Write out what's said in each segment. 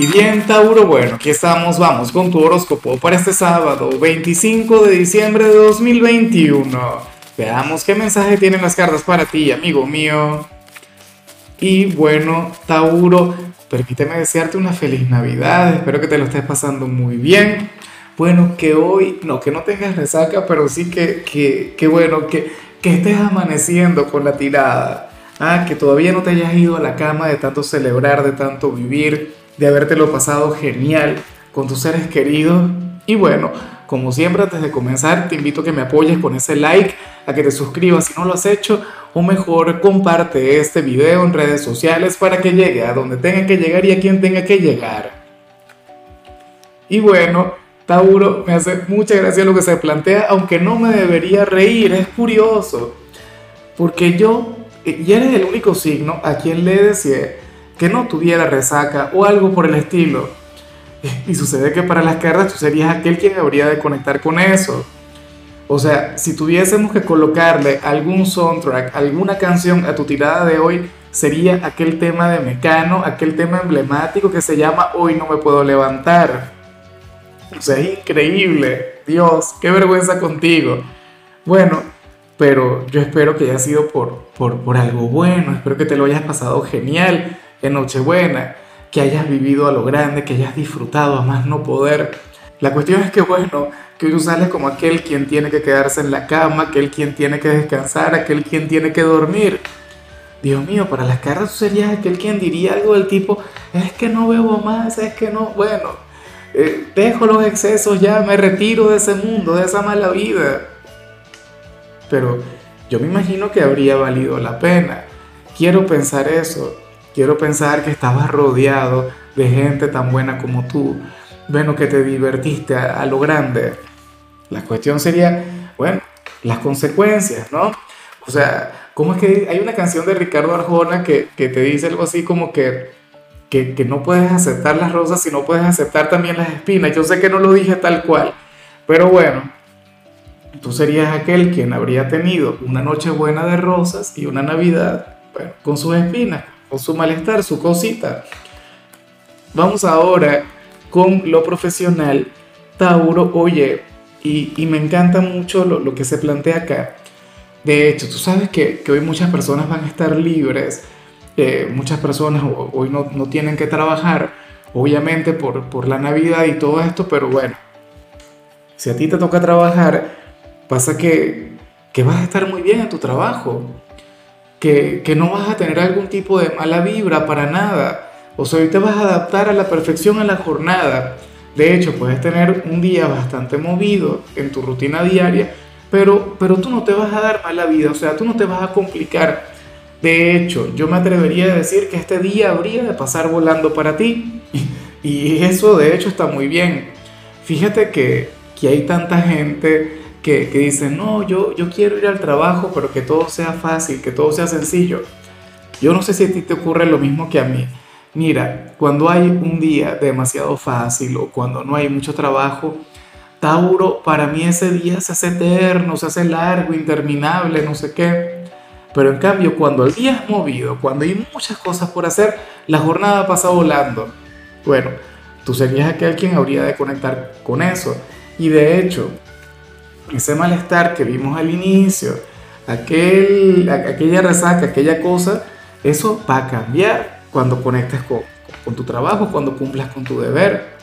Y bien, Tauro, bueno, aquí estamos, vamos con tu horóscopo para este sábado, 25 de diciembre de 2021. Veamos qué mensaje tienen las cartas para ti, amigo mío. Y bueno, Tauro, permíteme desearte una feliz Navidad, espero que te lo estés pasando muy bien. Bueno, que hoy, no, que no tengas resaca, pero sí que, que, que bueno, que, que estés amaneciendo con la tirada. Ah, que todavía no te hayas ido a la cama de tanto celebrar, de tanto vivir de habértelo pasado genial con tus seres queridos. Y bueno, como siempre antes de comenzar, te invito a que me apoyes con ese like, a que te suscribas si no lo has hecho, o mejor comparte este video en redes sociales para que llegue a donde tenga que llegar y a quien tenga que llegar. Y bueno, Tauro, me hace mucha gracia lo que se plantea, aunque no me debería reír, es curioso. Porque yo, y eres el único signo a quien le decía que no tuviera resaca o algo por el estilo. Y sucede que para las cartas tú serías aquel quien habría de conectar con eso. O sea, si tuviésemos que colocarle algún soundtrack, alguna canción a tu tirada de hoy, sería aquel tema de Mecano, aquel tema emblemático que se llama Hoy no me puedo levantar. O sea, es increíble. Dios, qué vergüenza contigo. Bueno, pero yo espero que haya sido por, por, por algo bueno, espero que te lo hayas pasado genial en Nochebuena, que hayas vivido a lo grande, que hayas disfrutado a más no poder. La cuestión es que, bueno, que tú sales como aquel quien tiene que quedarse en la cama, aquel quien tiene que descansar, aquel quien tiene que dormir. Dios mío, para las cartas tú serías aquel quien diría algo del tipo, es que no bebo más, es que no, bueno, eh, dejo los excesos ya, me retiro de ese mundo, de esa mala vida. Pero yo me imagino que habría valido la pena. Quiero pensar eso. Quiero pensar que estabas rodeado de gente tan buena como tú. Bueno, que te divertiste a, lo grande. La cuestión sería, bueno, las consecuencias, ¿no? O sea, ¿cómo es que hay una canción de Ricardo Arjona que, que te dice algo así como que, que, que, no puedes aceptar las rosas si no puedes aceptar también las espinas? Yo sé que no lo dije tal cual, pero bueno, tú serías aquel quien habría tenido una noche buena de rosas y una Navidad, bueno, con sus espinas o su malestar, su cosita. Vamos ahora con lo profesional. Tauro, oye, y, me encanta mucho lo, que se plantea acá. De hecho, tú sabes que, hoy muchas personas van a estar libres, eh, muchas personas hoy no, tienen que trabajar, obviamente por, por la Navidad y todo esto, pero bueno, si a ti te toca trabajar, pasa que, que vas a estar muy bien en tu trabajo que, no vas a tener algún tipo de mala vibra para nada. O sea, hoy te vas a adaptar a la perfección a la jornada. De hecho, puedes tener un día bastante movido en tu rutina diaria, pero, pero tú no te vas a dar mala vida, o sea, tú no te vas a complicar. De hecho, yo me atrevería a decir que este día habría de pasar volando para ti. Y eso de hecho está muy bien. Fíjate que, que hay tanta gente que, dicen, no, yo, yo quiero ir al trabajo, pero que todo sea fácil, que todo sea sencillo. Yo no sé si a ti te ocurre lo mismo que a mí. Mira, cuando hay un día demasiado fácil o cuando no hay mucho trabajo, Tauro, para mí ese día se hace eterno, se hace largo, interminable, no sé qué. Pero en cambio, cuando el día es movido, cuando hay muchas cosas por hacer, la jornada pasa volando. Bueno, tú serías aquel quien habría de conectar con eso. Y de hecho, ese malestar que vimos al inicio, aquel, aquella resaca, aquella cosa, eso va a cambiar cuando conectes con, con tu trabajo, cuando cumplas con tu deber.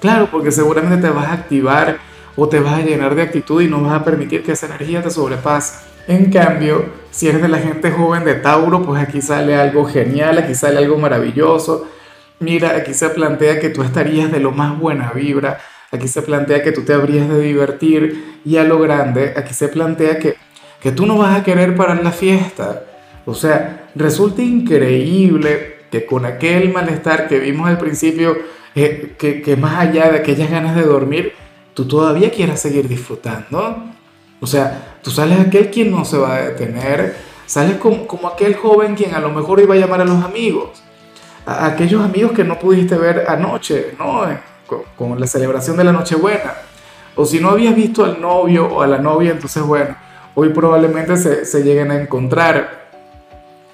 Claro, porque seguramente te vas a activar o te vas a llenar de actitud y no vas a permitir que esa energía te sobrepase. En cambio, si eres de la gente joven de Tauro, pues aquí sale algo genial, aquí sale algo maravilloso. Mira, aquí se plantea que tú estarías de lo más buena vibra, aquí se plantea que tú te habrías de divertir y a lo grande, aquí se plantea que, que tú no vas a querer parar la fiesta. O sea, resulta increíble que con aquel malestar que vimos al principio, eh, que, que, más allá de aquellas ganas de dormir, tú todavía quieras seguir disfrutando. O sea, tú sales aquel quien no se va a detener, sales como, como aquel joven quien a lo mejor iba a llamar a los amigos, a aquellos amigos que no pudiste ver anoche, ¿no? Con, la celebración de la Nochebuena. O si no habías visto al novio o a la novia, entonces bueno, hoy probablemente se, lleguen a encontrar.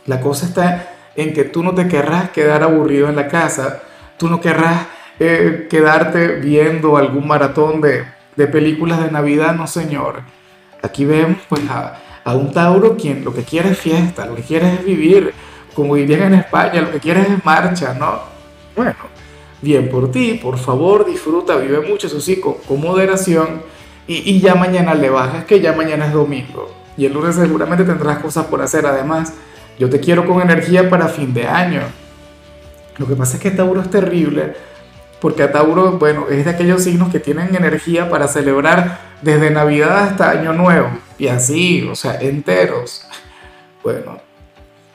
La cosa está en que tú no te querrás quedar aburrido en la casa, tú no querrás eh, quedarte viendo algún maratón de, de, películas de Navidad, no señor. Aquí vemos pues a, a, un Tauro quien lo que quiere es fiesta, lo que quiere es vivir, como dirían en España, lo que quiere es marcha, ¿no? Bueno, bien por ti, por favor, disfruta, vive mucho, eso sí, con, moderación y, y, ya mañana le bajas, que ya mañana es domingo y el lunes seguramente tendrás cosas por hacer. Además, yo te quiero con energía para fin de año. Lo que pasa es que Tauro es terrible porque a Tauro, bueno, es de aquellos signos que tienen energía para celebrar desde Navidad hasta Año Nuevo y así, o sea, enteros. Bueno,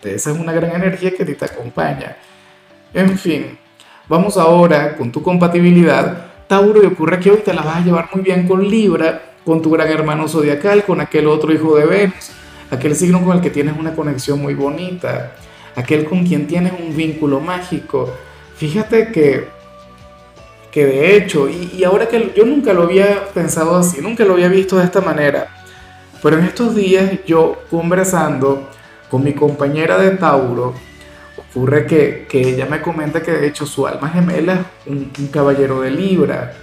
esa es una gran energía que te acompaña. En fin, vamos ahora con tu compatibilidad. Tauro, y ocurre que hoy te la vas a llevar muy bien con Libra, con tu gran hermano zodiacal, con aquel otro hijo de Venus, aquel signo con el que tienes una conexión muy bonita, aquel con quien tienes un vínculo mágico. Fíjate que, que de hecho, y, y ahora que yo nunca lo había pensado así, nunca lo había visto de esta manera, pero en estos días yo conversando con mi compañera de Tauro, ocurre que, que, ella me comenta que de hecho su alma gemela es un, caballero de Libra,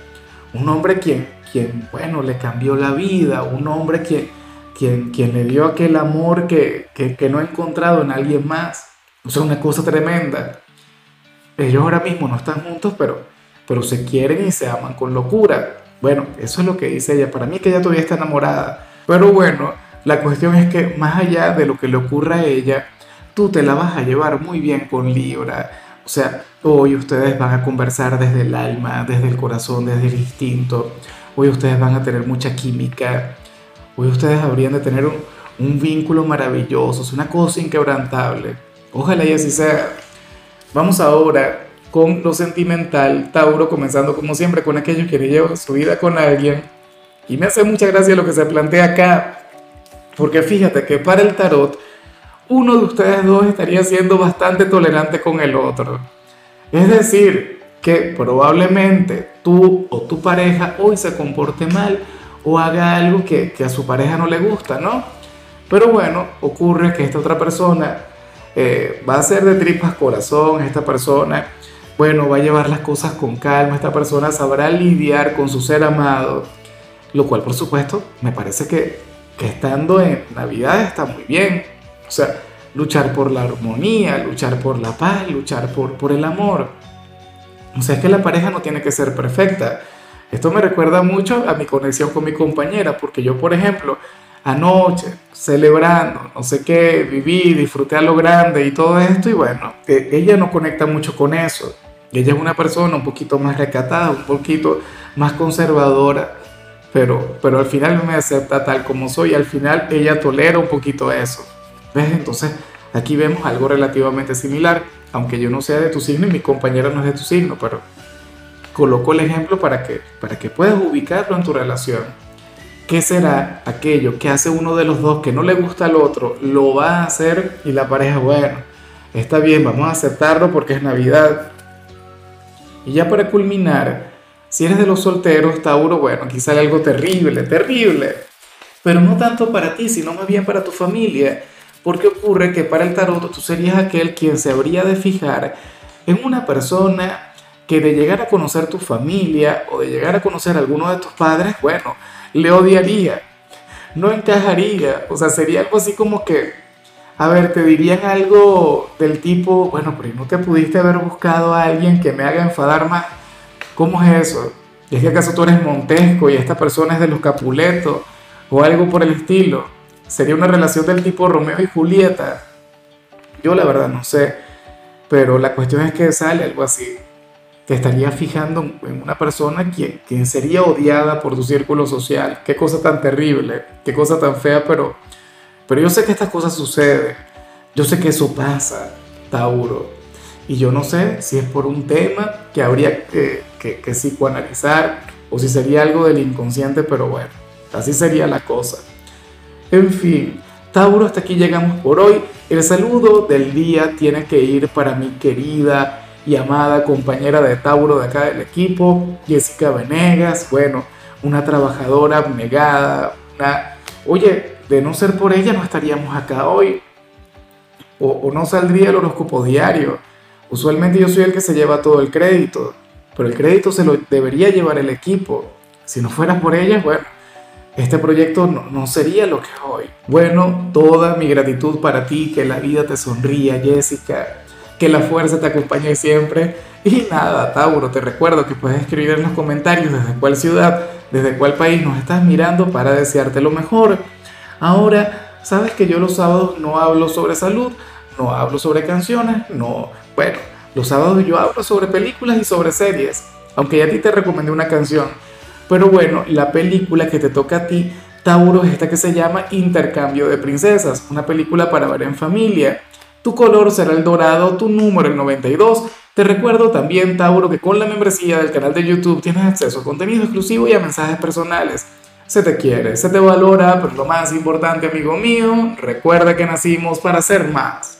un hombre quien, quien, bueno, le cambió la vida, un hombre quien, quien, quien le dio aquel amor que, que, que no ha encontrado en alguien más. O sea, una cosa tremenda. Ellos ahora mismo no están juntos, pero, pero se quieren y se aman con locura. Bueno, eso es lo que dice ella. Para mí que ella todavía está enamorada. Pero bueno, la cuestión es que más allá de lo que le ocurra a ella, tú te la vas a llevar muy bien con Libra. O sea, hoy ustedes van a conversar desde el alma, desde el corazón, desde el instinto. Hoy ustedes van a tener mucha química. Hoy ustedes habrían de tener un, vínculo maravilloso, es una cosa inquebrantable. Ojalá y así sea. Vamos ahora con lo sentimental, Tauro, comenzando como siempre con aquellos que llevan su vida con alguien. Y me hace mucha gracia lo que se plantea acá, porque fíjate que para el tarot, uno de ustedes dos estaría siendo bastante tolerante con el otro. Es decir, que probablemente tú o tu pareja hoy se comporte mal o haga algo que, a su pareja no le gusta, ¿no? Pero bueno, ocurre que esta otra persona eh, va a ser de tripas corazón, esta persona, bueno, va a llevar las cosas con calma, esta persona sabrá lidiar con su ser amado, lo cual por supuesto me parece que, que estando en Navidad está muy bien, o sea, luchar por la armonía, luchar por la paz, luchar por, por el amor. O sea, es que la pareja no tiene que ser perfecta. Esto me recuerda mucho a mi conexión con mi compañera, porque yo, por ejemplo, anoche, celebrando, no sé qué, viví, disfruté a lo grande y todo esto, y bueno, ella no conecta mucho con eso. Ella es una persona un poquito más recatada, un poquito más conservadora, pero, pero al final me acepta tal como soy, al final ella tolera un poquito eso. ¿Ves? Entonces, aquí vemos algo relativamente similar, aunque yo no sea de tu signo y mi compañera no es de tu signo, pero coloco el ejemplo para que, para que puedas ubicarlo en tu relación. ¿Qué será aquello que hace uno de los dos que no le gusta al otro? Lo va a hacer y la pareja, bueno, está bien, vamos a aceptarlo porque es Navidad. Y ya para culminar, si eres de los solteros, Tauro, bueno, aquí sale algo terrible, terrible. Pero no tanto para ti, sino más bien para tu familia. Porque ocurre que para el tarot tú serías aquel quien se habría de fijar en una persona que de llegar a conocer tu familia o de llegar a conocer a alguno de tus padres, bueno, le odiaría, no encajaría, o sea, sería algo así como que, a ver, te dirían algo del tipo, bueno, pero no te pudiste haber buscado a alguien que me haga enfadar más, ¿cómo es eso? ¿Es que acaso tú eres Montesco y esta persona es de los Capuletos o algo por el estilo? Sería una relación del tipo Romeo y Julieta. Yo la verdad no sé, pero la cuestión es que sale algo así te estaría fijando en una persona quien, quien sería odiada por tu círculo social. Qué cosa tan terrible, qué cosa tan fea, pero, pero yo sé que estas cosas suceden. Yo sé que eso pasa, Tauro. Y yo no sé si es por un tema que habría que, que, que psicoanalizar o si sería algo del inconsciente, pero bueno, así sería la cosa. En fin, Tauro, hasta aquí llegamos por hoy. El saludo del día tiene que ir para mi querida y amada compañera de Tauro de acá del equipo, Jessica Venegas, bueno, una trabajadora abnegada, una... Oye, de no ser por ella no estaríamos acá hoy, o, o no saldría el horóscopo diario, Usualmente yo soy el que se lleva todo el crédito, pero el crédito se lo debería llevar el equipo. Si no fuera por ellas, bueno, este proyecto no, sería lo que es hoy. Bueno, toda mi gratitud para ti, que la vida te sonría, Jessica, que la fuerza te acompañe siempre. Y nada, Tauro, te recuerdo que puedes escribir en los comentarios desde cuál ciudad, desde cuál país nos estás mirando para desearte lo mejor. Ahora, sabes que yo los sábados no hablo sobre salud, no hablo sobre canciones, no, bueno, los sábados yo hablo sobre películas y sobre series, aunque ya a ti te recomendé una canción. Pero bueno, la película que te toca a ti, Tauro, es esta que se llama Intercambio de Princesas, una película para ver en familia. Tu color será el dorado, tu número el 92. Te recuerdo también, Tauro, que con la membresía del canal de YouTube tienes acceso a contenido exclusivo y a mensajes personales. Se te quiere, se te valora, pero lo más importante, amigo mío, recuerda que nacimos para ser más.